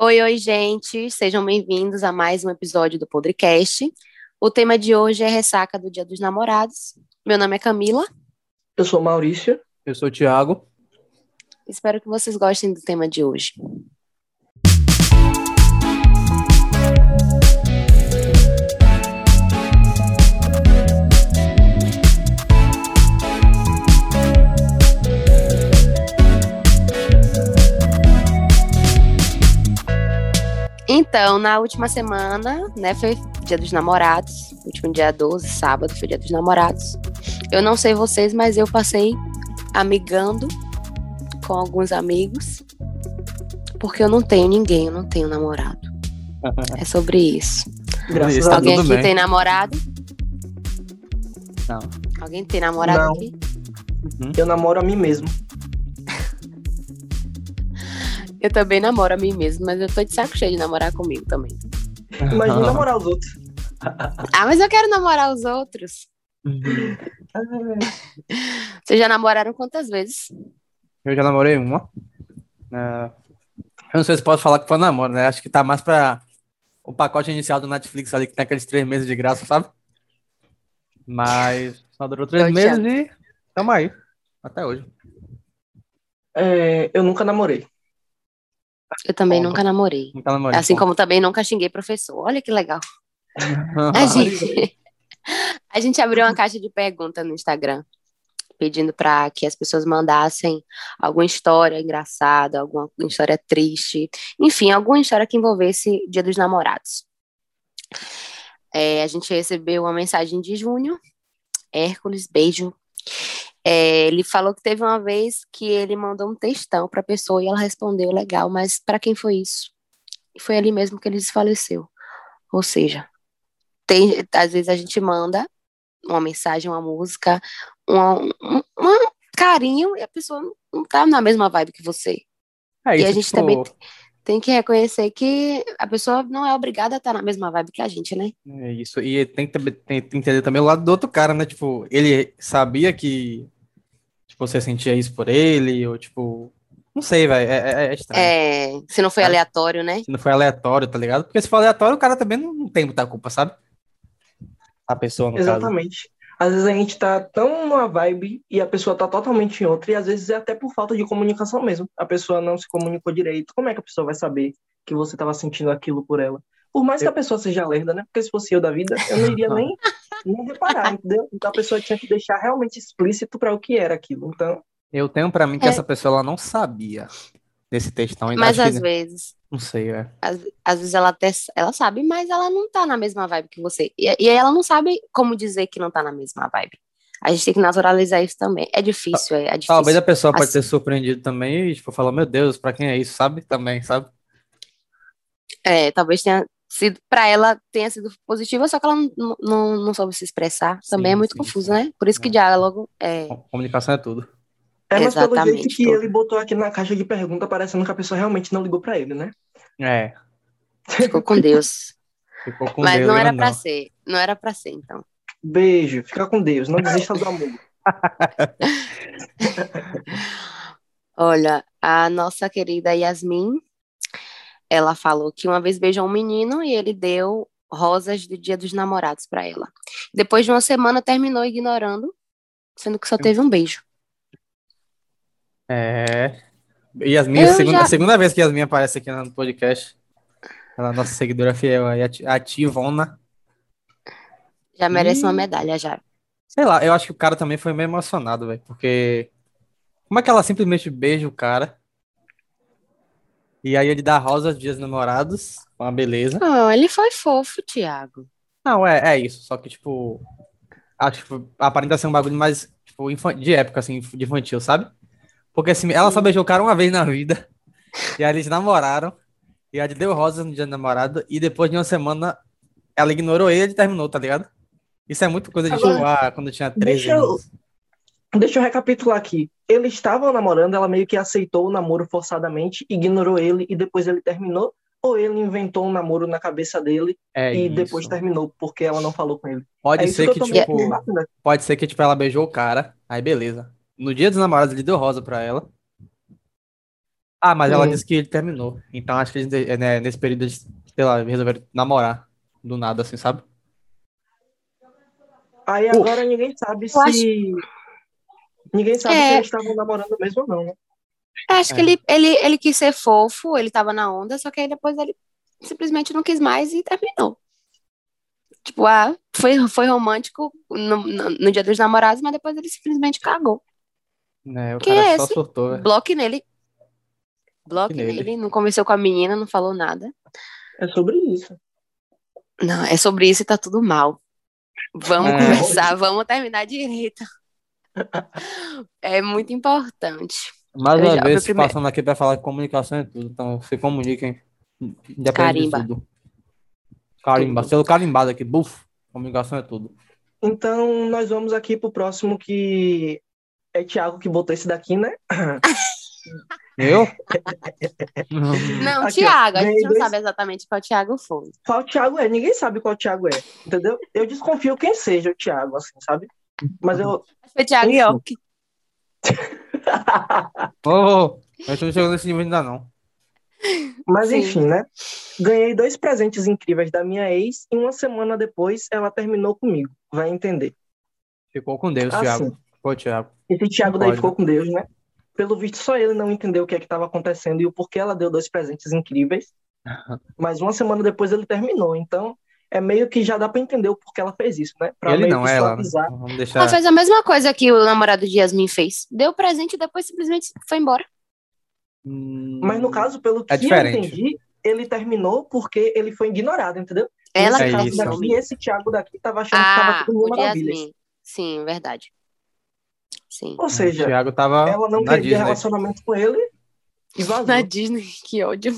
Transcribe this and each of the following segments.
Oi, oi, gente. Sejam bem-vindos a mais um episódio do Podcast. O tema de hoje é ressaca do Dia dos Namorados. Meu nome é Camila. Eu sou Maurício. Eu sou o Thiago. Espero que vocês gostem do tema de hoje. Então, na última semana, né, foi Dia dos Namorados, último dia 12, sábado, foi Dia dos Namorados. Eu não sei vocês, mas eu passei amigando com alguns amigos, porque eu não tenho ninguém, eu não tenho namorado. É sobre isso. Graças a tá Alguém aqui bem. tem namorado? Não. Alguém tem namorado Não. aqui? Eu namoro a mim mesmo. Eu também namoro a mim mesmo, mas eu tô de saco cheio de namorar comigo também. Imagina namorar os outros. Ah, mas eu quero namorar os outros. Vocês já namoraram quantas vezes? Eu já namorei uma. É, Eu não sei se posso falar que foi namoro, né? Acho que tá mais pra o pacote inicial do Netflix ali, que tem aqueles três meses de graça, sabe? Mas só durou três meses e tamo aí. Até hoje. É, eu nunca namorei. Eu também Bom, nunca namorei. Nunca namorei. Assim como também nunca xinguei professor. Olha que legal. A gente, a gente abriu uma caixa de perguntas no Instagram, pedindo para que as pessoas mandassem alguma história engraçada, alguma história triste, enfim, alguma história que envolvesse Dia dos Namorados. É, a gente recebeu uma mensagem de Júnior, Hércules, beijo. É, ele falou que teve uma vez que ele mandou um textão para a pessoa e ela respondeu legal, mas para quem foi isso? E foi ali mesmo que ele desfaleceu. Ou seja, tem, às vezes a gente manda uma mensagem, uma música, uma- um, um carinho e a pessoa não- tá na mesma vibe que você. É E a gente tipo, também tem que reconhecer que a pessoa não é obrigada a estar na mesma vibe que a gente, né? É isso. E tem que, tem que entender também o lado do outro cara, né? Tipo, ele sabia que tipo, você sentia isso por ele, ou tipo. Não sei, velho. É, é- é estranho. É, se não foi Cara, aleatório, né? Se não foi aleatório, tá ligado? Porque se for aleatório, o cara também não, não tem muita culpa, sabe? A pessoa, no caso. Exatamente. Às vezes a gente tá tão numa vibe e a pessoa tá totalmente em outra, e às vezes é até por falta de comunicação mesmo. A pessoa não se comunicou direito. Como é que a pessoa vai saber que você tava sentindo aquilo por ela? Por mais que a pessoa seja lerda, né? Porque se fosse eu da vida, eu não iria nem, nem reparar, entendeu? Então a pessoa tinha que deixar realmente explícito para o que era aquilo. Então, Eu tenho pra mim que É. essa pessoa ela não sabia desse textão. Ainda Mas às que- vezes, Não sei, velho. às, às vezes ela até ela sabe, mas ela não tá na mesma vibe que você. E, e ela não sabe como dizer que não tá na mesma vibe. A gente tem que naturalizar isso também. É difícil, é, é difícil. Talvez a pessoa pode Assim- ter surpreendido também e, tipo, falar, meu Deus, pra quem é isso, sabe? Também, sabe? É, talvez tenha sido, pra ela tenha sido positiva, só que ela não, não, não soube se expressar. Também é Sim, muito sim, confuso, sim. né? Por isso que É. diálogo é. Com- Comunicação é tudo. é, mas pelo Exatamente, jeito que tudo. ele botou aqui na caixa de pergunta, parecendo que a pessoa realmente não ligou para ele, né? É. Ficou com Deus. Ficou com Mas Deus, não era grandão. pra ser. Não era pra ser, então. Beijo, fica com Deus, não desista do amor. Olha, a nossa querida Yasmin, ela falou que uma vez beijou um menino e ele deu rosas do Dia dos Namorados pra ela. Depois de uma semana terminou ignorando, sendo que só teve um beijo. É. Yasmin, Eu a segunda, já- segunda vez que Yasmin aparece aqui no podcast. Ela é a nossa seguidora fiel, aí, Tivona. Já merece uma Ih. medalha já. Sei lá, eu acho que o cara também foi meio emocionado, velho, porque como é que ela simplesmente beija o cara e aí ele dá rosas dias dos namorados, uma beleza. Oh, ele foi fofo, Thiago. Não, é, é isso, só que tipo, acho que aparenta ser um bagulho mais tipo, de época, assim, de infantil, sabe? Porque assim, ela só beijou o cara uma vez na vida e aí eles namoraram e aí ele deu rosas no dia do namorado e depois de uma semana ela ignorou ele e terminou, tá ligado? Isso é muito coisa de Agora, tipo, ah, quando eu tinha 13 deixa eu- anos. Deixa eu recapitular aqui. Eles estavam namorando, ela meio que aceitou o namoro forçadamente, ignorou ele e depois ele terminou? Ou ele inventou um namoro na cabeça dele É e isso. depois terminou porque ela não falou com ele? Pode é ser que que, tipo, pode ser que, tipo, ela beijou o cara, aí beleza. No dia dos namorados ele deu rosa pra ela. Ah, mas ela Hum. disse que ele terminou. Então acho que eles, né, nesse período, eles, sei lá, resolveram namorar. Do nada, assim, sabe? Aí agora ninguém sabe Eu acho- se. Ninguém sabe É. se eles estavam namorando mesmo ou não, né? Acho que É. ele, ele, ele quis ser fofo, ele tava na onda, só que aí depois ele simplesmente não quis mais e terminou. Tipo, ah, foi, foi romântico no, no, no dia dos namorados, mas depois ele simplesmente cagou. Né, o Quem cara é só esse? surtou, velho. Bloque nele. Bloque nele. nele, não conversou com a menina, não falou nada. É sobre isso. Não, é sobre isso e tá tudo mal. Vamos É. conversar, vamos terminar direito. É muito importante. Mais uma vez, primeiro- passando aqui pra falar que comunicação é tudo. Então, se comuniquem. Independente Carimba. de tudo. Carimba. Selo carimbado aqui. Buf. Comunicação é tudo. Então, nós vamos aqui pro próximo que é Thiago que botou esse daqui, né? Eu? Não, Aqui, ó, Thiago, a gente não dois- sabe exatamente qual Thiago foi. Qual Thiago é? Ninguém sabe qual Thiago é, entendeu? Eu desconfio quem seja o Thiago, assim, sabe? Mas eu. Foi Thiago Enfim. York. Ô, ô, a gente não chegou nesse nível ainda não. Mas Sim. enfim, né? Ganhei dois presentes incríveis da minha ex e uma semana depois ela terminou comigo. Vai entender. Ficou com Deus, Assim. Thiago. Pô, Thiago. Esse Thiago daí ficou com Deus, né? Pelo visto, só ele não entendeu o que é que estava acontecendo e o porquê ela deu dois presentes incríveis. Mas uma semana depois ele terminou. Então, é meio que já dá pra entender o porquê ela fez isso, né? Pra Ele meio não, que é ela. né? Vamos Ela deixar. fez a mesma coisa que o namorado de Yasmin fez. Deu presente e depois simplesmente foi embora. Hum, Mas no caso, pelo que É eu entendi, ele terminou porque ele foi ignorado, entendeu? Ela Nesse É isso. daqui, esse Thiago daqui tava achando que Ah, tava tudo mil maravilhas. Yasmin. Sim, verdade. Sim. Ou O seja, Thiago tava ela não queria Disney. relacionamento com ele e vazou. Na Disney, que ódio.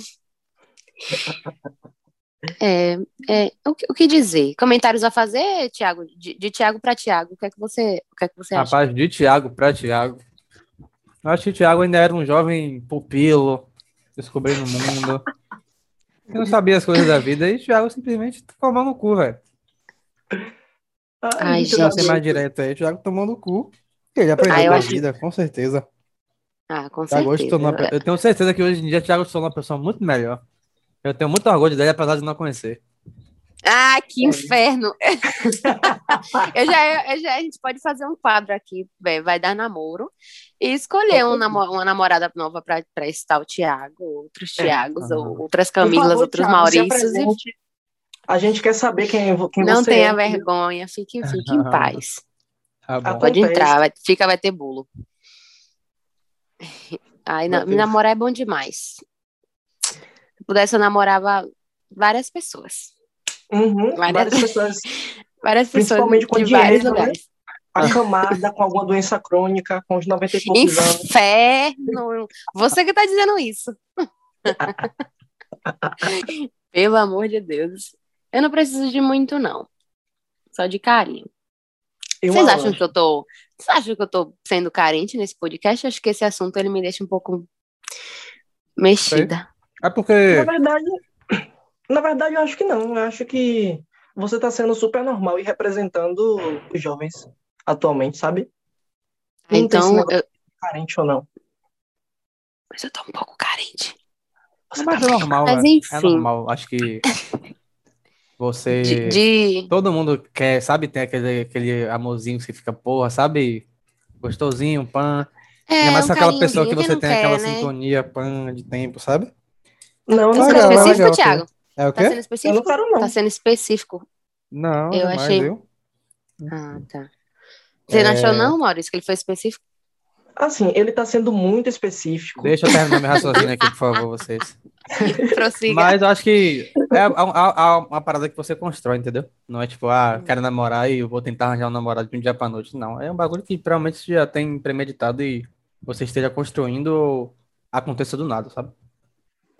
É, é, o, que- o que dizer? Comentários a fazer, Thiago? De, de Thiago para Thiago, o que é que você, o que é que você acha? Rapaz, de Thiago pra Thiago. Eu acho que o Thiago ainda era um jovem pupilo, descobrindo o mundo. Que não sabia as coisas da vida. E o Thiago simplesmente tomou no cu, velho. Ai, gente. Pra ser da- mais direto aí, o Thiago tomou no cu. Ele aprendeu Ah, eu com a acho- vida, com certeza. Ah, com Thiago hoje certeza. tornou uma pe- Eu tenho certeza que hoje em dia o Thiago se tornou uma pessoa muito melhor. Eu tenho muito orgulho dele, apesar de não conhecer. Ah, que inferno! eu já, eu já, a gente pode fazer um quadro aqui, vé, vai dar namoro, e escolher um namo- uma namorada nova para esse tal Thiago, outros Thiagos, Aham. ou outras Camilas, favor, outros Thiago, Maurícios, e. A gente quer saber quem, quem não você tenha é. vergonha, fique, fique em paz. Tá. Pode entrar, vai, fica, vai ter bolo. Ai, na- namorar é bom demais. Se pudesse, eu namorava várias pessoas. Uhum, Várias- várias pessoas Várias pessoas Principalmente com de vários né? lugares. acamada com alguma doença crônica, com os 90 e poucos anos. Inferno! Você que tá dizendo isso. Pelo amor de Deus. Eu não preciso de muito, não. Só de carinho. E Vocês acham que eu tô. Vocês acham que eu tô sendo carente nesse podcast? Acho que esse assunto ele me deixa um pouco mexida. É Na porque. verdade, na verdade, eu acho que não. Eu acho que você está sendo super normal e representando os jovens atualmente, sabe? Não Então, eu... carente ou não. mas eu tô um pouco carente. Você Mas tá é normal, Mas velho. É enfim. normal. Acho que você. De, de- Todo mundo quer, sabe? Tem aquele, aquele amorzinho que você fica, porra, sabe? Gostosinho, pan. É, Ainda mais um aquela pessoa que você tem quer, aquela né? sintonia, pan de tempo, sabe? Não, Tá não sendo Legal, quero. específico, legal, Thiago? É o Tá sendo quê? Eu específico? não quero, não. Tá sendo específico. Não, Eu jamais, achei- viu? Ah, tá. Você não É. achou, não, Maurício, que ele foi específico? Assim, ele tá sendo muito específico. Deixa eu terminar meu raciocínio aqui, por favor, vocês. Prossiga. Mas eu acho que é a- a- a- uma parada que você constrói, entendeu? Não é tipo, ah, quero namorar e eu vou tentar arranjar um namorado de um dia pra noite. Não, é um bagulho que provavelmente você já tem premeditado e você esteja construindo ou aconteça do nada, sabe?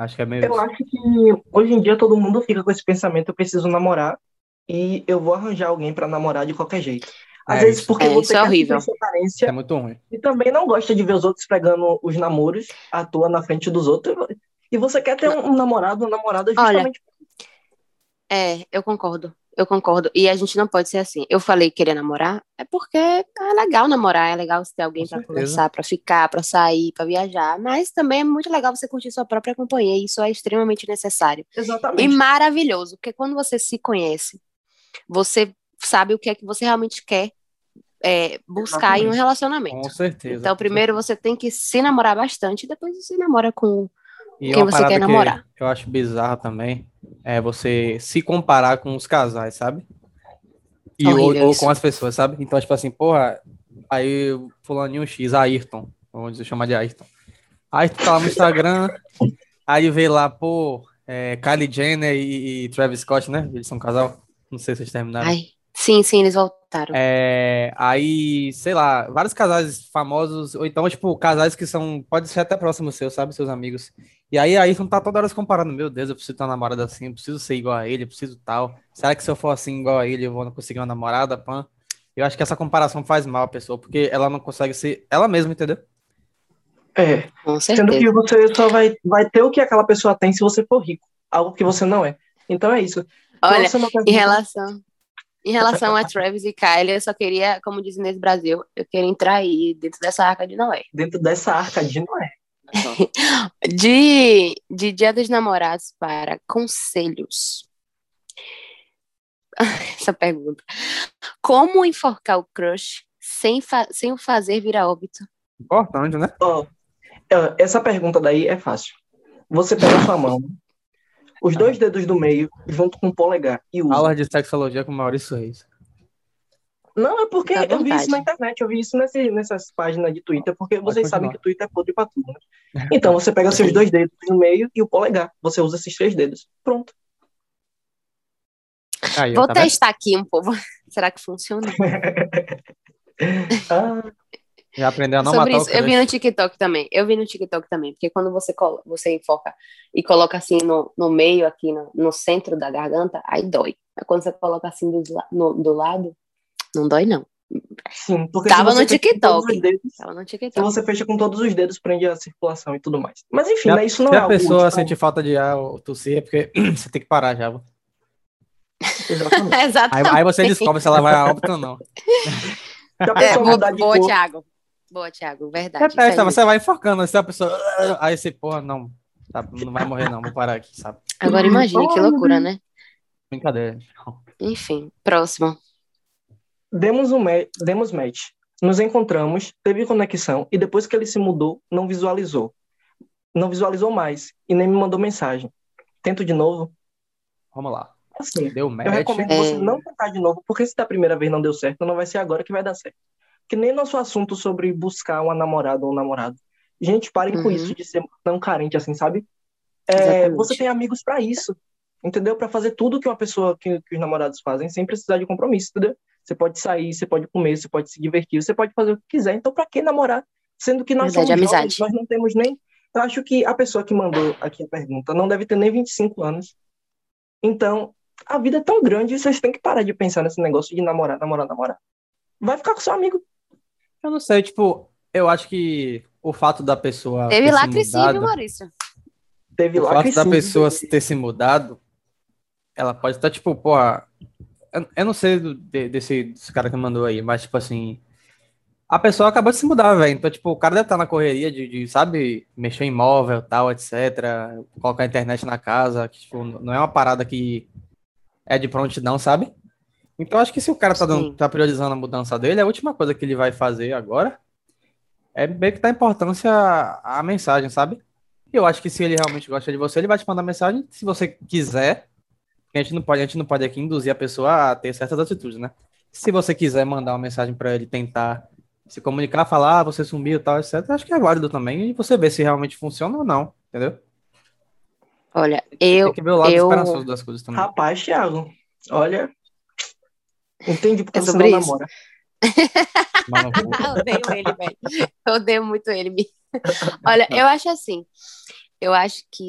Acho que é meio Eu isso. acho que hoje em dia todo mundo fica com esse pensamento: eu preciso namorar e eu vou arranjar alguém pra namorar de qualquer jeito. Às É vezes isso. porque É, você isso é quer horrível. carência é muito ruim. e também não gosta de ver os outros pegando os namoros à toa na frente dos outros. E você quer ter um, namorado, uma namorada Olha, justamente. É, eu concordo. Eu concordo. E a gente não pode ser assim. Eu falei querer namorar, é porque é legal namorar, é legal você ter alguém para conversar, para ficar, para sair, para viajar. Mas também é muito legal você curtir sua própria companhia. E isso é extremamente necessário. Exatamente. E maravilhoso, porque quando você se conhece, você sabe o que é que você realmente quer é, buscar Exatamente. em um relacionamento. Com certeza. Então, primeiro você tem que se namorar bastante, depois você namora com e quem você quer namorar. Que eu acho bizarro também é você se comparar com os casais, sabe? E ou, ou, com as pessoas, sabe? Então, tipo assim, porra, aí fulaninho X, Ayrton, vamos chamar de Ayrton. Ayrton tá lá no Instagram, aí vê lá, pô, é, Kylie Jenner e, e, Travis Scott, né? Eles são um casal. Não sei se vocês terminaram. Ai, sim, sim, eles voltaram. É, aí, sei lá, vários casais famosos, ou então, tipo, casais que são, pode ser até próximos seus, sabe? Seus amigos. E aí, aí não tá toda hora se comparando, meu Deus, eu preciso ter uma namorada assim, eu preciso ser igual a ele, eu preciso tal. Será que se eu for assim igual a ele, eu vou não conseguir uma namorada, pan? Eu acho que essa comparação faz mal a pessoa, porque ela não consegue ser ela mesma, entendeu? É. Sendo que você só vai, vai ter o que aquela pessoa tem se você for rico. Algo que você não é. Então é isso. Olha, em relação, em relação a Travis e Kylie, eu só queria, como diz nesse Brasil, eu queria entrar aí dentro dessa arca de Noé. Dentro dessa arca de Noé. de, de Dia dos Namorados para conselhos. Essa pergunta. Como enforcar o crush sem, sem o fazer virar óbito? Importante, né? Oh, essa pergunta daí é fácil. Você pega sua mão, os dois dedos do meio, junto com o polegar, e usa. Aula de sexologia com Maurício Reis. Não, é porque eu vi isso na internet, eu vi isso nesse, nessas páginas de Twitter, porque Pode vocês continuar. sabem que o Twitter é podre pra tudo, né? Então, você pega seus dois dedos no meio e o polegar. Você usa esses três dedos. Pronto. Aí, Vou tá testar vendo? aqui um pouco. Será que funciona? ah. Já aprendeu a não Sobre matar isso, Eu vi no TikTok também. Eu vi no TikTok também. Porque quando você, você enfoca e coloca assim no, no meio, aqui no, no centro da garganta, aí dói. Mas quando você coloca assim do, no, do lado, não dói, não. Sim, porque Tava no TikTok. Dedos, Tava no TikTok. Se você fecha com todos os dedos, prende a circulação e tudo mais. Mas enfim, né, isso não se é a pessoa útil, sente falta de ar ou tossir, é porque você tem que parar já. Exatamente. Exatamente. Aí, aí, você descobre se ela vai a óbito ou não. É, boa, boa Thiago. Boa, Thiago, verdade. Você vai enfocando, se a pessoa. Aí você, porra, não, tá, não vai morrer, não, vou parar aqui, sabe? Agora imagine que loucura, né? Brincadeira. Enfim, próximo. Demos, um demos match. Nos encontramos, teve conexão e depois que ele se mudou, não visualizou. Não visualizou mais e nem me mandou mensagem. Tento de novo? Vamos lá. Assim, deu match. Eu recomendo é... você não tentar de novo, porque se da primeira vez não deu certo, não vai ser agora que vai dar certo. Que nem nosso assunto sobre buscar uma namorada ou um namorado. Gente, parem uhum. com isso de ser tão carente assim, sabe? É, você tem amigos para isso, entendeu? Para fazer tudo que uma pessoa, que, que os namorados fazem, sem precisar de compromisso, entendeu? Você pode sair, você pode comer, você pode se divertir, você pode fazer o que quiser. Então, para que namorar? Sendo que nós Verdade, somos jovens, nós não temos nem. Eu acho que a pessoa que mandou aqui a pergunta não deve ter nem 25 anos. Então, a vida é tão grande, vocês têm que parar de pensar nesse negócio de namorar, namorar, namorar. Vai ficar com seu amigo. Eu não sei, tipo, eu acho que o fato da pessoa. Teve lacre sim, viu, Maurício? Teve o fato da pessoa ter se mudado, ela pode estar, tipo, pô, eu, não sei do, desse, desse cara que mandou aí, mas, tipo assim. A pessoa acabou de se mudar, velho. Então, tipo, o cara deve estar na correria de, de, sabe, mexer em imóvel, tal, etc. Colocar a internet na casa. Que, tipo, não é uma parada que é de prontidão, sabe? Então, acho que se o cara tá, dando, tá priorizando a mudança dele, a última coisa que ele vai fazer agora é meio que dar importância à, à mensagem, sabe? E eu acho que se ele realmente gosta de você, ele vai te mandar mensagem. Se você quiser, a gente não pode, a gente não pode aqui induzir a pessoa a ter certas atitudes, né? Se você quiser mandar uma mensagem para ele tentar se comunicar, falar, ah, você sumiu e tal, etc., acho que é válido também. E você vê se realmente funciona ou não, entendeu? Olha, eu. Tem que ver o lado eu... esperançoso das coisas também. Rapaz, Thiago, olha. Entendi porque é você não isso. namora. eu odeio ele, velho. Eu odeio muito ele. Olha, eu acho assim. Eu acho que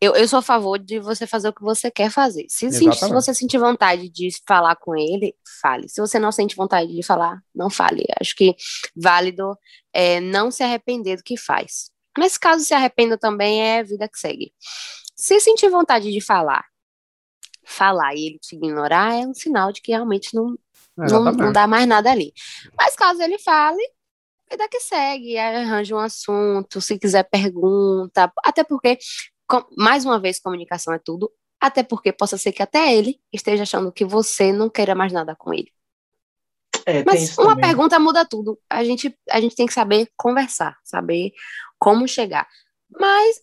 eu, eu sou a favor de você fazer o que você quer fazer. Se, se, você sentir vontade de falar com ele, fale. Se você não sente vontade de falar, não fale. Acho que válido é não se arrepender do que faz. Mas caso se arrependa também, é vida que segue. Se sentir vontade de falar falar e ele te ignorar, é um sinal de que realmente não, não, não, dá mais nada ali. Mas caso ele fale, vida que segue, arranja um assunto, se quiser pergunta, até porque, com, mais uma vez, comunicação é tudo, até porque possa ser que até ele esteja achando que você não queira mais nada com ele. É, Mas uma também. pergunta muda tudo. A gente, a gente tem que saber conversar, saber como chegar. Mas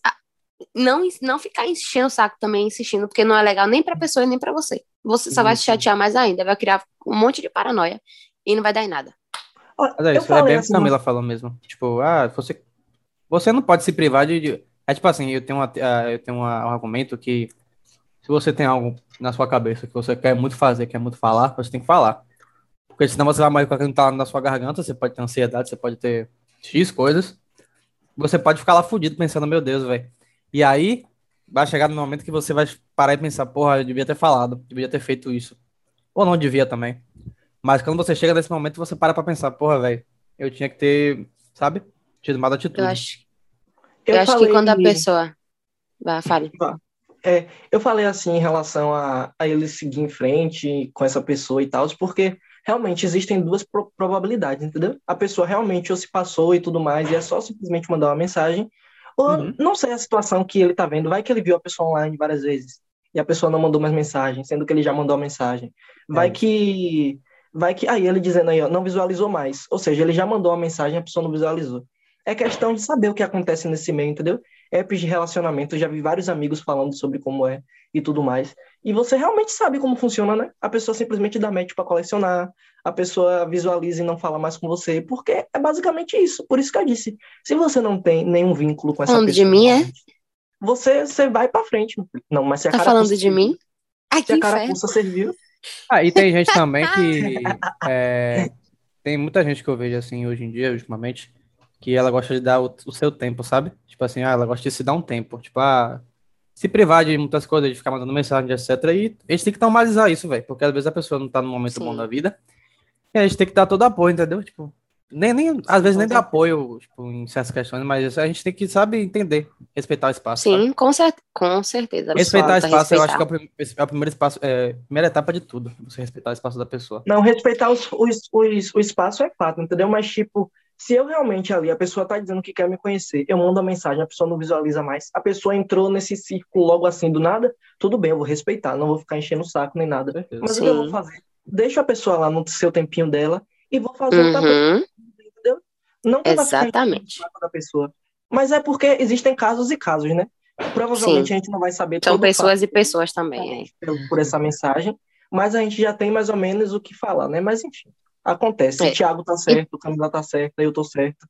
não, não ficar enchendo o saco também, insistindo, porque não é legal nem para a pessoa e nem para você. Você só vai se chatear mais ainda, vai criar um monte de paranoia e não vai dar em nada. Mas é isso, é bem o que a Camila falou mesmo. Tipo, ah, você, você não pode se privar de, de. É tipo assim, eu tenho, uma, uh, eu tenho uma, um argumento que se você tem algo na sua cabeça que você quer muito fazer, quer muito falar, você tem que falar. Porque senão você vai mais com aquilo que tá na sua garganta, você pode ter ansiedade, você pode ter X coisas. Você pode ficar lá fudido pensando, meu Deus, velho. E aí, vai chegar no momento que você vai parar e pensar, porra, eu devia ter falado, devia ter feito isso. Ou não devia também. Mas quando você chega nesse momento, você para pra pensar, porra, velho, eu tinha que ter, sabe? Tido mais atitude. Eu acho, eu, eu acho falei... que quando a pessoa. Vai, fale. É, eu falei assim em relação a, a ele seguir em frente com essa pessoa e tal, porque realmente existem duas pro probabilidades, entendeu? A pessoa realmente ou se passou e tudo mais, e é só simplesmente mandar uma mensagem, ou uhum. não sei a situação que ele tá vendo, vai que ele viu a pessoa online várias vezes e a pessoa não mandou mais mensagem, sendo que ele já mandou a mensagem. Vai é. que vai que aí ele dizendo aí, ó, não visualizou mais. Ou seja, ele já mandou a mensagem, a pessoa não visualizou. É questão de saber o que acontece nesse meio, entendeu? Apps de relacionamento, eu já vi vários amigos falando sobre como é e tudo mais. E você realmente sabe como funciona, né? A pessoa simplesmente dá match para colecionar, a pessoa visualiza e não fala mais com você, porque é basicamente isso. Por isso que eu disse, se você não tem nenhum vínculo com essa falando pessoa, de mim, é? Você, você vai para frente. Não, mas se a tá falando de mim? Ai, se a carapuça serviu, ah, e tem gente também que. É, tem muita gente que eu vejo assim hoje em dia, ultimamente, que ela gosta de dar o, o, seu tempo, sabe? Tipo assim, ah, ela gosta de se dar um tempo. Tipo, ah, se privar de muitas coisas, de ficar mandando mensagem, etc. E a gente tem que normalizar isso, velho. Porque às vezes a pessoa não tá no momento Sim. bom da vida. E a gente tem que dar todo apoio, entendeu? Tipo, nem, nem, às vezes nem dá apoio tipo, em certas questões, mas a gente tem que, sabe, entender, respeitar o espaço. Sim, com, cer com certeza. Respeitar o espaço, respeitar. eu acho que é o, é o primeiro espaço, é, a primeira etapa de tudo, você respeitar o espaço da pessoa. Não, respeitar os, os, os, o espaço é fato, entendeu? Mas, tipo, se eu realmente ali, a pessoa tá dizendo que quer me conhecer, eu mando a mensagem, a pessoa não visualiza mais, a pessoa entrou nesse círculo logo assim do nada, tudo bem, eu vou respeitar, não vou ficar enchendo o saco nem nada. Mas Sim. o que eu vou fazer? Deixa a pessoa lá no seu tempinho dela e vou fazer uhum. outra não que Exatamente. da pessoa. Mas é porque existem casos e casos, né? Provavelmente Sim. a gente não vai saber São pessoas e pessoas também, é. Por essa mensagem, mas a gente já tem mais ou menos o que falar, né? Mas enfim, acontece. É. O Thiago tá certo, e... o Camila tá certo, eu tô certo.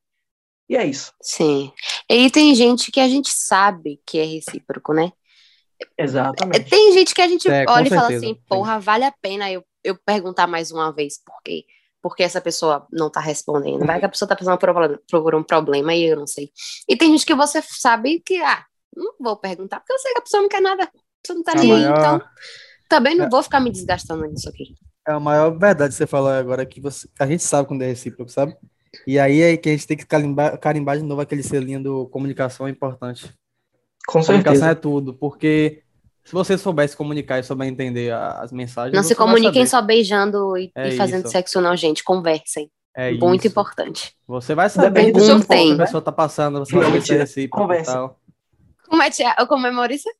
E é isso. Sim. E tem gente que a gente sabe que é recíproco, né? Exatamente. Tem gente que a gente é, olha e fala assim, porra, vale a pena eu, eu perguntar mais uma vez, porque porque essa pessoa não tá respondendo. Vai que a pessoa tá passando por um problema e eu não sei. E tem gente que você sabe que, ah, não vou perguntar, porque eu sei que a pessoa não quer nada, a pessoa não tá nem maior... aí, então também não é... vou ficar me desgastando nisso aqui. É a maior verdade que você falou agora, que você, a gente sabe quando é recíproco, sabe? E aí é que a gente tem que carimbar, carimbar de novo aquele selinho do comunicação é importante. Com comunicação certeza. é tudo, porque se você soubesse comunicar e souber entender as mensagens. Não se comuniquem só beijando e, é e fazendo isso. sexo, não, gente. Conversem. É Muito isso. importante. Você vai saber Depende do seu tempo. a pessoa tá passando, você vai ser recíproco Conversa. Como é, Tia? Como é, Maurício?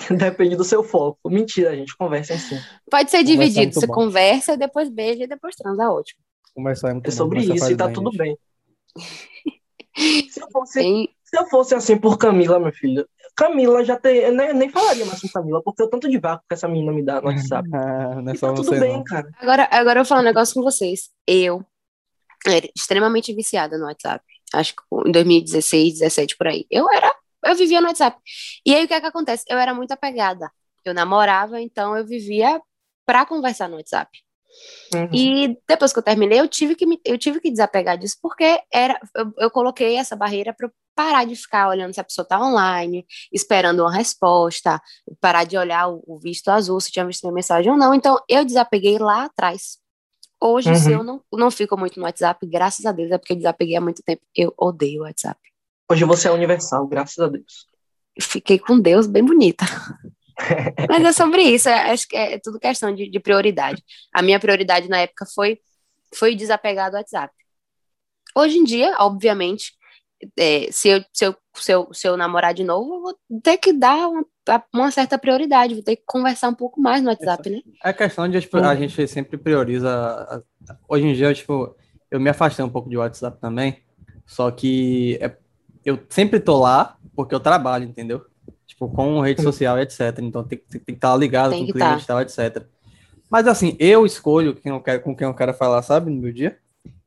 Depende do seu foco. Mentira, gente. Conversa sim. Pode ser dividido. Você bom. conversa, depois beija e depois transa. Ótimo. Conversar é muito É sobre bom, isso e tá bem, tudo gente. bem. se, eu fosse, se eu fosse assim por Camila, meu filho, Camila já tem. Nem, nem falaria mais com Camila, porque o tanto de vácuo que essa menina me dá no WhatsApp. Ah, não é só tá tudo bem, não. cara. Agora, agora eu vou falar um negócio com vocês. Eu era extremamente viciada no WhatsApp. Acho que em 2016, 17 por aí. Eu era. Eu vivia no WhatsApp. E aí o que é que acontece? Eu era muito apegada. Eu namorava, então eu vivia pra conversar no WhatsApp. Uhum. E depois que eu terminei, eu tive que, me, eu tive que desapegar disso, porque era, eu, eu coloquei essa barreira para parar de ficar olhando se a pessoa está online, esperando uma resposta, parar de olhar o, o, visto azul, se tinha visto minha mensagem ou não. Então, eu desapeguei lá atrás. Hoje, uhum. se eu não, não fico muito no WhatsApp, graças a Deus, é porque eu desapeguei há muito tempo. Eu odeio o WhatsApp. Hoje você é universal, graças a Deus. Fiquei com Deus bem bonita. Mas é sobre isso, é, acho que é tudo questão de, de, prioridade. A minha prioridade na época foi, foi desapegar do WhatsApp. Hoje em dia, obviamente, é, se, eu, se, eu, se, eu, se eu namorar de novo, eu vou ter que dar uma, uma certa prioridade, vou ter que conversar um pouco mais no WhatsApp, Essa, né? É questão de tipo, a gente sempre prioriza. Hoje em dia, tipo, eu me afastei um pouco de WhatsApp também, só que é, eu sempre tô lá porque eu trabalho, entendeu? Tipo, com rede social, etc. Então tem, tem, tem que estar ligado tem com o cliente e tal, etc. Mas assim, eu escolho quem eu quero, com quem eu quero falar, sabe, no meu dia.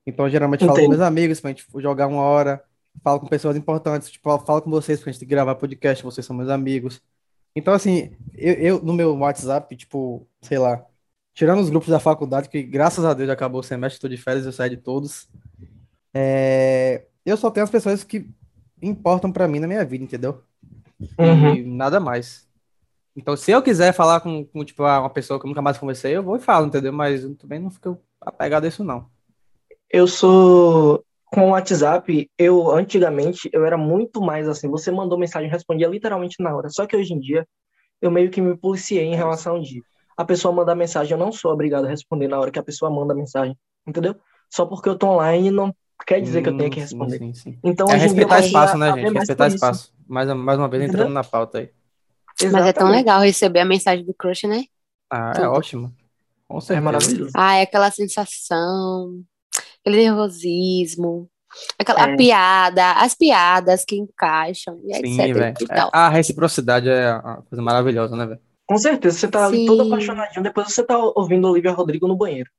Então, geralmente, Entendi. falo com meus amigos pra gente jogar uma hora, falo com pessoas importantes, tipo, falo com vocês pra gente gravar podcast, vocês são meus amigos. Então, assim, eu, eu, no meu WhatsApp, tipo, sei lá, tirando os grupos da faculdade, que graças a Deus acabou o semestre, estou de férias, eu saí de todos. É, eu só tenho as pessoas que importam para mim na minha vida, entendeu? Uhum. E nada mais. Então, se eu quiser falar com, com tipo, ah, uma pessoa que eu nunca mais conversei, eu vou e falo, entendeu? Mas eu também não fico apegado a isso, não. Eu sou com o WhatsApp, eu antigamente eu era muito mais assim, você mandou mensagem, respondia literalmente na hora. Só que hoje em dia eu meio que me policiei em relação de a pessoa mandar mensagem, eu não sou obrigado a responder na hora que a pessoa manda mensagem, entendeu? Só porque eu tô online não quer dizer hum, que eu tenho que responder. Sim, sim, sim. Então, é respeitar espaço, né, gente? Respeitar espaço. Mais, mais uma vez entendeu? entrando na pauta aí. Exatamente. Mas é tão legal receber a mensagem do crush, né? Ah, é Tudo. é ótimo. Com certeza. É maravilhoso. Ah, é aquela sensação aquele nervosismo, aquela é. piada, as piadas que encaixam, e Sim, etc. E é, a reciprocidade é uma coisa maravilhosa, né, velho? Com certeza, você tá ali todo apaixonadinho, depois você tá ouvindo Olivia Rodrigo no banheiro.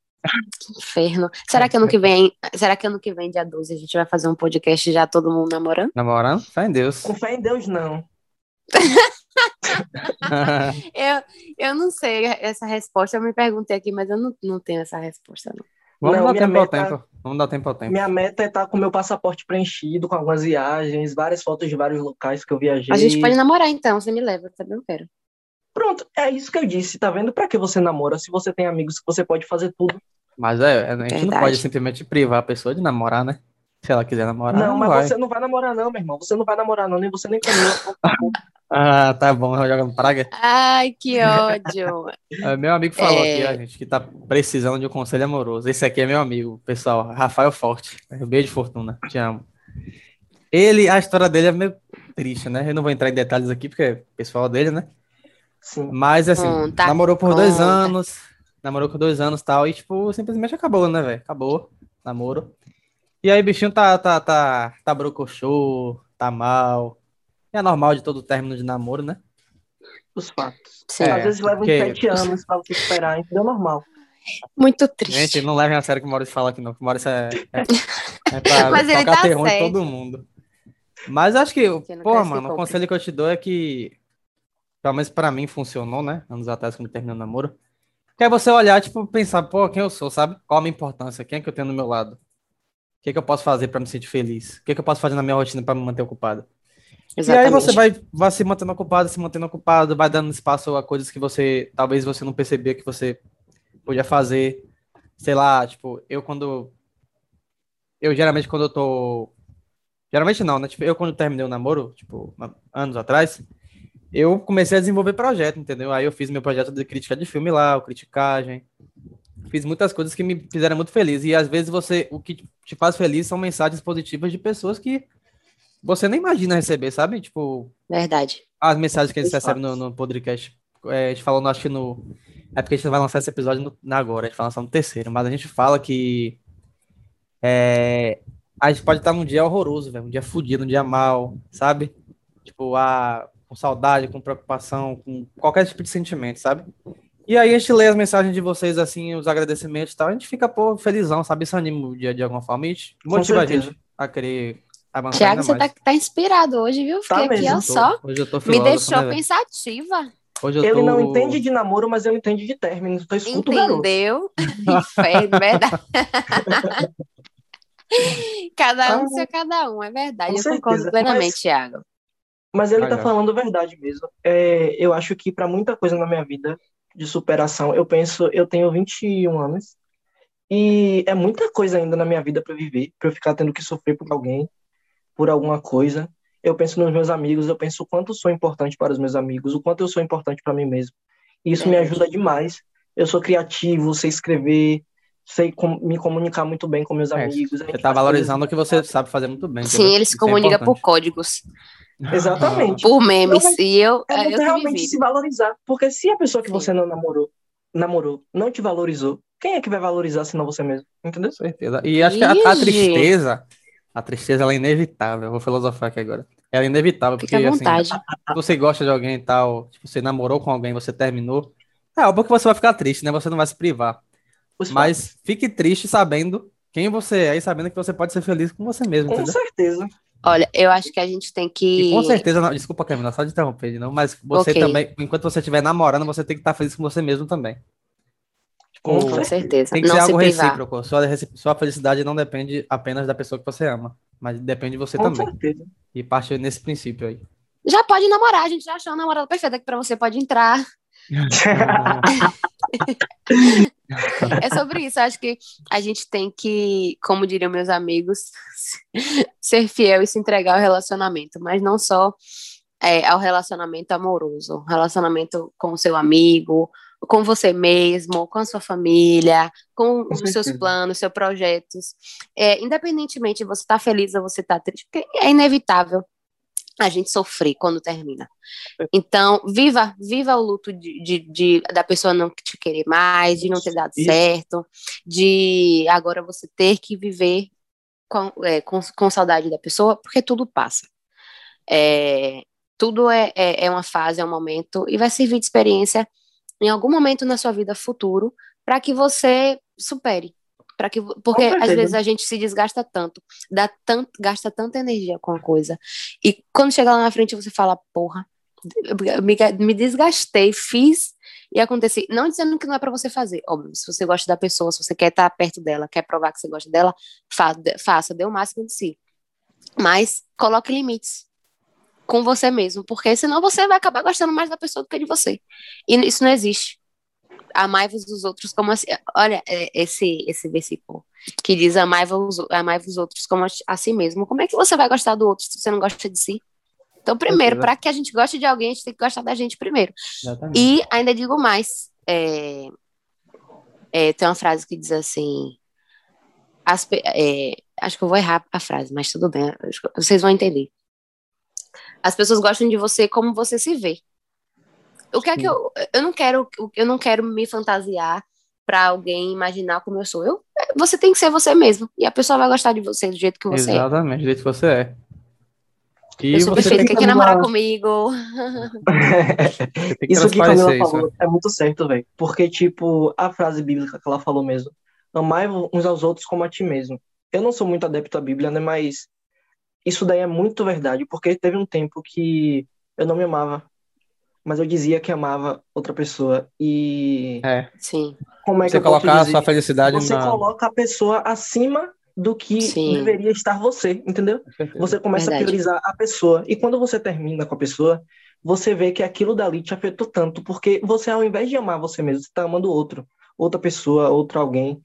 Que inferno. Será que ano que vem, será que ano que vem, dia 12, a gente vai fazer um podcast já todo mundo namorando? Namorando? Fé em Deus. Com fé em Deus, não. eu, eu não sei essa resposta, eu me perguntei aqui, mas eu não, não tenho essa resposta, não. Vamos não, dar tempo meta, ao tempo. Vamos dar tempo ao tempo. Minha meta é estar com meu passaporte preenchido, com algumas viagens, várias fotos de vários locais que eu viajei. A gente pode namorar então, você me leva, também eu quero. Pronto, é isso que eu disse, tá vendo? Pra que você namora se você tem amigos que você pode fazer tudo? Mas é, a gente Verdade. não pode simplesmente privar a pessoa de namorar, né? Se ela quiser namorar. Não, não mas vai. você não vai namorar, não, meu irmão. Você não vai namorar, não, nem você nem comigo. ah, tá bom, jogando praga. Ai, que ódio. Meu amigo falou é... aqui, a gente, que tá precisando de um conselho amoroso. Esse aqui é meu amigo, pessoal, Rafael Forte. Beijo de fortuna, te amo. Ele, a história dele é meio triste, né? Eu não vou entrar em detalhes aqui, porque é pessoal dele, né? Sim. Mas, assim, conta, namorou por conta. dois anos, namorou por dois anos e tal, e, tipo, simplesmente acabou, né, velho? Acabou, namoro. E aí, bichinho tá, tá, tá, tá brocochô, tá mal. É normal de todo término de namoro, né? Os fatos. Sim. É, Às vezes levam porque... sete anos pra você esperar, então é normal. Muito triste. Gente, não levem a sério que o Maurício fala aqui, não. Que o Maurício é, é, é pra Mas ele tá terror em todo mundo. Mas acho que, pô, mano, o conselho que eu te dou é que, pelo menos pra mim funcionou, né? Anos atrás, quando terminou o namoro. Que é você olhar, tipo, pensar, pô, quem eu sou, sabe? Qual a minha importância? Quem é que eu tenho do meu lado? que, que eu posso fazer para me sentir feliz? O que, que eu posso fazer na minha rotina para me manter ocupado? Exatamente. E aí você vai, vai se mantendo ocupado, se mantendo ocupado, vai dando espaço a coisas que você talvez você não percebia que você podia fazer. Sei lá, tipo, eu quando. Eu geralmente quando eu tô. Geralmente não, né? Tipo, eu quando terminei o namoro, tipo, anos atrás, eu comecei a desenvolver projeto, entendeu? Aí eu fiz meu projeto de crítica de filme lá, o Criticagem fiz muitas coisas que me fizeram muito feliz. E às vezes você, o que te faz feliz são mensagens positivas de pessoas que você nem imagina receber, sabe? Tipo. Verdade. As mensagens que a gente recebe no, no podcast. É, a gente falou, acho que no. É porque a gente vai lançar esse episódio no, agora, a gente vai lançar no terceiro, mas a gente fala que. É, a gente pode estar num dia horroroso, velho, um dia fudido, um dia mal, sabe? Tipo, a, com saudade, com preocupação, com qualquer tipo de sentimento, sabe? E aí a gente lê as mensagens de vocês, assim, os agradecimentos e tal, a gente fica, pô, felizão, sabe? Isso anima o dia de alguma forma e motiva a gente a querer avançar Tiago, você tá, tá, inspirado hoje, viu? Fiquei tá aqui, ó, só. Hoje eu tô Me deixou né, pensativa. Hoje eu ele tô... não entende de namoro, mas ele entende de término. Então escuta Entendeu? Inferno, verdade. cada um ah, seu cada um, é verdade. Eu certeza. concordo plenamente, mas... Thiago. Mas ele ah, tá falando verdade mesmo. É, eu acho que para muita coisa na minha vida, de superação. Eu penso, eu tenho 21 anos e é muita coisa ainda na minha vida para viver, para eu ficar tendo que sofrer por alguém, por alguma coisa. eu penso nos meus amigos, eu penso o quanto eu sou importante para os meus amigos, o quanto eu sou importante para mim mesmo. E isso me ajuda demais. Eu sou criativo, sei escrever, sei com, me comunicar muito bem com meus É, amigos. Você gente tá faz valorizando o que você sabe fazer muito bem. Sim, entendeu? ele se Isso é comunica por códigos, Exatamente. por memes. Não, mas e eu, É eu muito que realmente se valorizar. Porque se a pessoa que Sim. você não namorou, namorou, não te valorizou, quem é que vai valorizar senão você mesmo? Entendeu? Com certeza. E acho que a, a tristeza, a tristeza ela é inevitável. Eu vou filosofar aqui agora. Ela é inevitável, porque Fica à assim, vontade. se você gosta de alguém e tal, tipo, você namorou com alguém, você terminou, é óbvio que você vai ficar triste, né? Você não vai se privar. Os Mas fique triste sabendo quem você é e sabendo que você pode ser feliz com você mesmo, Com entendeu? certeza. Olha, eu acho que a gente tem E que. com certeza, não, desculpa, Camila, só de interromper, novo, mas você Ok. também, enquanto você estiver namorando, você tem que estar feliz com você mesmo também. Com Com certeza. Tem que não ser se algo privar. recíproco. Sua, sua felicidade não depende apenas da pessoa que você ama, mas depende de você Com também. certeza. E parte nesse princípio aí. Já pode namorar, a gente já achou a namorada perfeita que pra você pode entrar. É sobre isso. Acho que a gente tem que, como diriam meus amigos, ser fiel e se entregar ao relacionamento, mas não só é, ao relacionamento amoroso, relacionamento com o seu amigo, com você mesmo, com a sua família, com, Com os seus planos, seus projetos. É, independentemente de você estar feliz ou você estar triste, porque é inevitável a gente sofrer quando termina. Então, viva, viva o luto de, de, de- da pessoa não te querer mais, de não ter dado Isso. certo, de agora você ter que viver com, é, com, com saudade da pessoa, porque tudo passa. É, tudo é, é, é uma fase, é um momento, e vai servir de experiência em algum momento na sua vida futuro para que você supere. Para que, porque às vezes a gente se desgasta tanto, dá tanto, gasta tanta energia com a coisa. E quando chega lá na frente você fala, porra, me, me desgastei, fiz e aconteceu. Não dizendo que não é para você fazer, óbvio, se você gosta da pessoa, se você quer estar perto dela, quer provar que você gosta dela, fa faça, dê o máximo de si. Mas coloque limites com você mesmo, porque senão você vai acabar gostando mais da pessoa do que de você. E isso não existe. Amai-vos os outros como assim. Olha, é, esse, esse versículo que diz amai-vos amai os outros como a, si mesmo. Como é que você vai gostar do outro se você não gosta de si? Então, primeiro, para que a gente goste de alguém, a gente tem que gostar da gente primeiro. Exatamente. E ainda digo mais. é, é, tem uma frase que diz assim. as é, acho que eu vou errar a frase, mas tudo bem, vocês vão entender. As pessoas gostam de você como você se vê. O que é que eu. Eu não quero, eu não quero me fantasiar para alguém imaginar como eu sou. Eu, você tem que ser você mesmo. E a pessoa vai gostar de você do jeito que você é. Exatamente, do jeito que você é. E Eu sou quem que quer namorar comigo? que Isso que transparecer Camila isso. falou é muito certo, velho. Porque, tipo, a frase bíblica que ela falou mesmo, amai uns aos outros como a ti mesmo. Eu não sou muito adepto à Bíblia, né? Mas isso daí é muito verdade, porque teve um tempo que eu não me amava, mas eu dizia que amava outra pessoa. E É, Sim, como é que você eu posso colocar a sua felicidade Você na. coloca a pessoa acima do que Sim. deveria estar você, entendeu? Você começa Verdade. a priorizar a pessoa. E quando você termina com a pessoa, você vê que aquilo dali te afetou tanto, porque você, ao invés de amar você mesmo, você está amando outro, outra pessoa, outro alguém.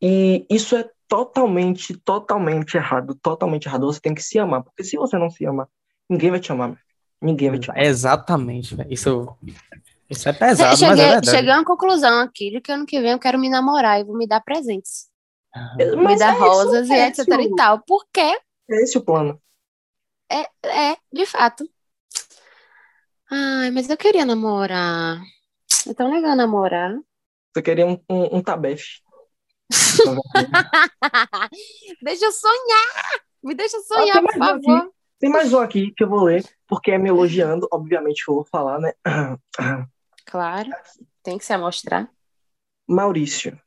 E isso é totalmente, totalmente errado. Totalmente errado. Você tem que se amar, porque se você não se ama, ninguém vai te amar. meu. Ninguém vai te amar. Exatamente, velho. Isso, isso é pesado, mas cheguei, é verdade. cheguei a uma conclusão aqui de que ano que vem eu quero me namorar e vou me dar presentes. me Mas dar é isso, rosas e é etc isso. e tal. Porque É esse o plano. é, de fato. Ai, mas eu queria namorar. É tão legal namorar. Você queria um, um, um tabefe. deixa eu sonhar! Me deixa Ah, sonhar, por um aqui. Tem mais um aqui que eu vou ler, porque é me elogiando, obviamente que eu vou falar, né? Claro, tem que se amostrar. Maurício,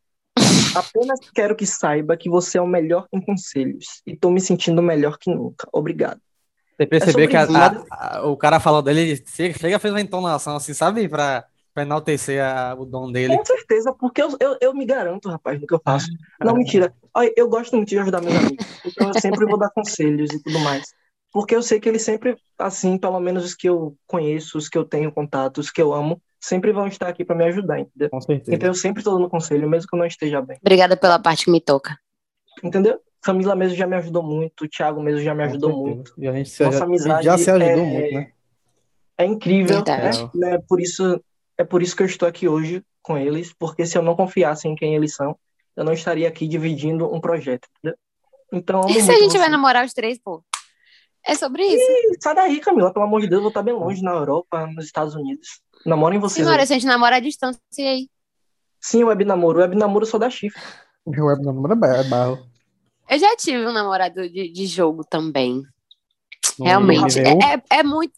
apenas quero que saiba que você é o melhor em conselhos e tô me sentindo melhor que nunca. Obrigado. Você percebeu sobre que a- a- a- o cara falou dele, ele chega, fez uma entonação assim, sabe? Pra, pra enaltecer a- o dom dele. Com certeza, porque eu, eu, eu me garanto, rapaz, do que eu faço. Não, mentira. Olha, eu gosto muito de ajudar meus amigos, então eu sempre vou dar conselhos e tudo mais. Porque eu sei que eles sempre, assim, pelo menos os que eu conheço, os que eu tenho contato, os que eu amo, sempre vão estar aqui pra me ajudar, entendeu? Com certeza. Então eu sempre tô dando conselho, mesmo que eu não esteja bem. Obrigada pela parte que me toca. Entendeu? Camila mesmo já me ajudou muito, o Thiago mesmo já me ajudou muito. E a gente, se- Nossa já, amizade já se ajudou é- muito, né? É incrível, Verdade. né? É por isso, é por isso que eu estou aqui hoje com eles, porque se eu não confiasse em quem eles são, eu não estaria aqui dividindo um projeto, entendeu? Então, E se a gente vai vocês. namorar os três, pô? É sobre isso. Sai daí, Camila, pelo amor de Deus, eu vou estar bem longe na Europa, nos Estados Unidos. Namorem vocês. Senhora, aí. se a gente namora à distância, e aí? Sim, web namoro. Web namoro só dá chifre. O web namoro é é barro. Eu já tive um namorado de, de jogo também. No Realmente. É, é, é muito.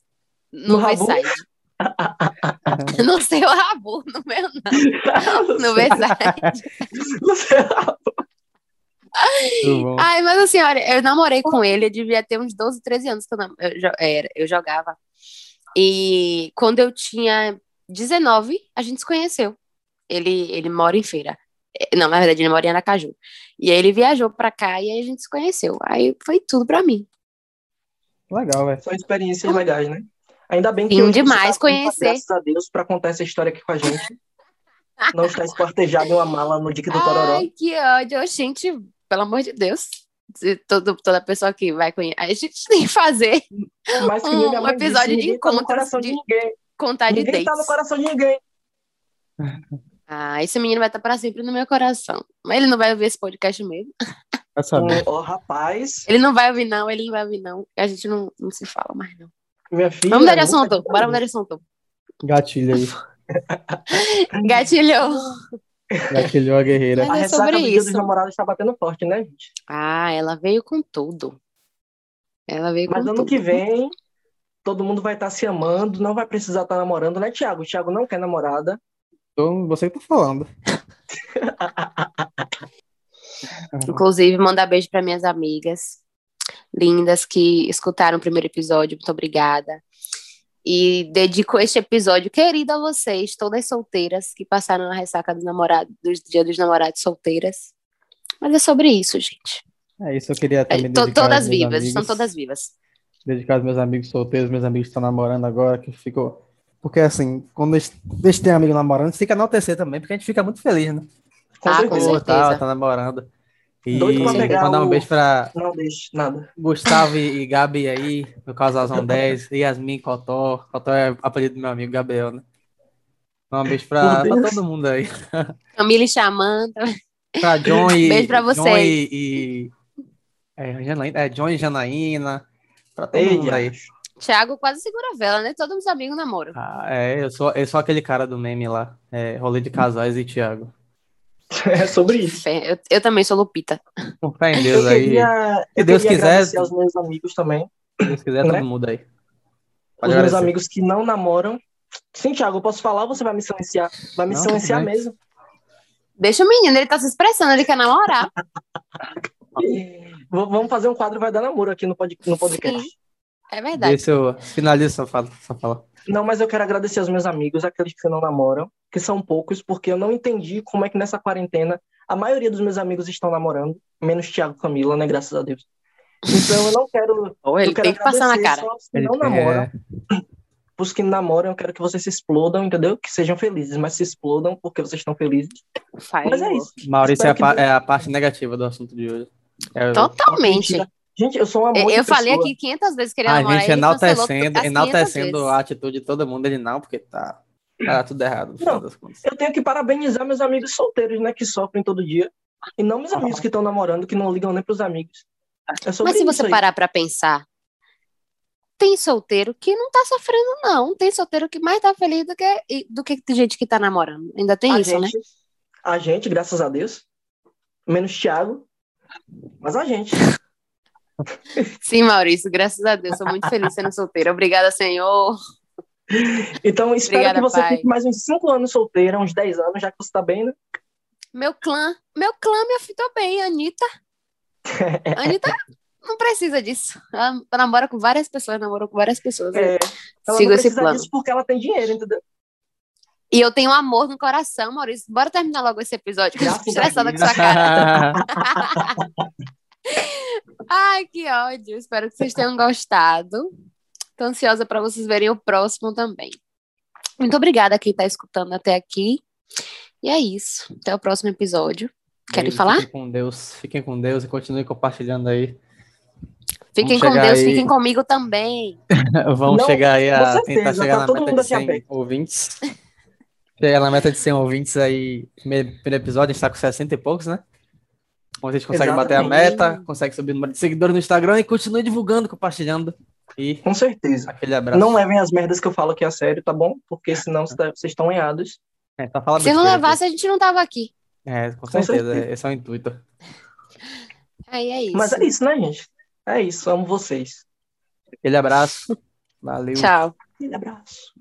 No, No? Versailles. No seu rabo, no meu não. No Versailles. Você- Muito bom. Ai, mas assim, olha, eu namorei com ele, eu devia ter uns 12, 13 anos que eu, nam- eu, jo- era, eu jogava. E quando eu tinha 19, a gente se conheceu. Ele, ele mora em feira. Eh, Não, na verdade, ele mora em Aracaju. E aí ele viajou pra cá e aí a gente se conheceu. Aí foi tudo pra mim. Legal, velho. São experiências legais, né? Ainda bem que Sim, demais tá conhecer. Graças a Deus, para contar essa história aqui com a gente. Não está esquartejado em uma mala no Dique do Tororó. Ai, que ódio. Gente, pelo amor de Deus. Se todo, toda pessoa que vai conhecer. A gente tem que fazer Mas que um mãe episódio disse, de ninguém tá de de- ninguém. contar de Ninguém tá no dates. coração de ninguém. Ah, esse menino vai estar pra sempre no meu coração. Mas ele não vai ouvir esse podcast mesmo. Vai saber. Ó, rapaz, Ele não vai ouvir, não. Ele não vai ouvir, não. A gente não, não se fala mais, não. minha filha. Vamos mudar de assunto. Bora isso. mudar de assunto. Gatilho aí. Gatilhou. Gatilhou a guerreira. Mas A é ressaca sobre do dia dos isso. namorados tá batendo forte, né, gente? Ah, ela veio com tudo. Ela veio Mas com ano tudo. que vem, todo mundo vai estar se amando, não vai precisar estar namorando, né, Thiago? O Thiago não quer namorada. Então, você que tá falando. Inclusive, mandar beijo para minhas amigas lindas que escutaram o primeiro episódio. Muito obrigada. E dedico este episódio querido a vocês, todas solteiras que passaram na ressaca do namorado, dos Dia dos Namorados solteiras. Mas é sobre isso, gente. É isso, eu queria É, também to- dedicar todas vivas, amigos, estão todas vivas. Dedicar aos meus amigos solteiros, meus amigos que estão namorando agora, que ficou. Porque assim, quando a gente tem amigo namorando, fica enaltecer também, porque a gente fica muito feliz, né? Com Ah, com certeza. Pô, certeza. tá, tá namorando. E Doido pra pegar mandar um beijo pra Não nada. Gustavo e e Gabi aí, meu casalzão 10, Yasmin Cotó. Cotó é apelido do meu amigo Gabriel, né? Um beijo pra, pra todo mundo aí. Camila e Xamanta. Pra John e. Beijo pra John vocês. e. e- é, Janaína, é, John e Janaína. Pra todo Ei, mundo aí. Thiago quase segura a vela, né? Todos os amigos namoram. Ah, é, eu sou, eu sou aquele cara do meme lá. É, rolê de casais e Thiago. É sobre isso. Fé, Eu, eu também sou Lupita. Com fé em Eu Deus aí. queria, Se eu Deus quiser, aos meus amigos também. Se Deus quiser, né? todo mundo aí. Os Pode meus agradecer. amigos que não namoram. Sim, Thiago, eu posso falar ou você vai me silenciar? Vai me Não, silenciar bem. mesmo. Deixa o menino, ele tá se expressando, ele quer namorar. Vamos fazer um quadro Vai Dar Namoro aqui no, pod- no podcast. Sim. É verdade. Deixa eu finaliza sua fala. Sua fala. Não, mas eu quero agradecer aos meus amigos, aqueles que não namoram, que são poucos, porque eu não entendi como é que nessa quarentena a maioria dos meus amigos estão namorando, menos Thiago e Camila, né? Graças a Deus. Então eu não quero. Ou ele eu quero tem que passar na cara. que não quer- namoram. Os que namoram, eu quero que vocês se explodam, entendeu? Que sejam felizes, mas se explodam porque vocês estão felizes. Faz Mas é isso. Maurício é a, que é a parte negativa do assunto de hoje. É, Totalmente. Mentira. Gente, eu sou um amor Eu, falei aqui 500 vezes que ele a namorar gente ele cancelou enaltecendo, as 500 enaltecendo a atitude de todo mundo. Ele não, porque tá, tá tudo errado. Não. Eu tenho que parabenizar meus amigos solteiros, né? Que sofrem todo dia. E não meus amigos que estão namorando, que não ligam nem pros amigos. É Mas se você aí. parar pra pensar, tem solteiro que não tá sofrendo, não. Tem solteiro que mais tá feliz do que, do que gente que tá namorando. Ainda tem a isso, né? gente, A gente, graças a Deus. Menos Thiago. Mas a gente. Sim, Maurício, graças a Deus. Sou muito feliz sendo solteira. Obrigada, Senhor. Então, espero Obrigada, que você pai. fique mais uns 5 anos solteira, uns 10 anos, já que você tá bem, né? Meu clã, meu clã me afitou bem, Anitta. Anitta não precisa disso. Ela namora com várias pessoas, namorou com várias pessoas. É, ela Sigo não esse precisa plano. disso porque ela tem dinheiro, entendeu? E eu tenho amor no coração, Maurício. Bora terminar logo esse episódio, que eu tô estressada com sua cara. Ai, que ódio. Espero que vocês tenham gostado. Tô ansiosa para vocês verem o próximo também. Muito obrigada a quem tá escutando até aqui. E é isso. Até o próximo episódio. Querem Beijo, falar? Fiquem com Deus. Fiquem com Deus e continuem compartilhando aí. Fiquem Vamos com Deus, aí. fiquem comigo também. Vamos Não, chegar aí a certeza, tentar chegar tá na meta de assim 100 aberto. ouvintes. Chegar na meta de 100 ouvintes aí, primeiro, primeiro episódio, a gente tá com 60 e poucos, né? Então a gente consegue bater a Exatamente. meta, consegue subir o número de seguidores no Instagram e continue divulgando, compartilhando. E Com certeza. aquele abraço. Não levem as merdas que eu falo aqui a sério, tá bom? Porque senão cê- vocês estão errados. É, fala Se não levasse, a gente não tava aqui. aqui. É, com Com certeza, certeza. esse é o intuito. Aí é isso. Mas é isso, né, gente? É isso, amo vocês. Aquele abraço. Valeu. Tchau. Aquele abraço.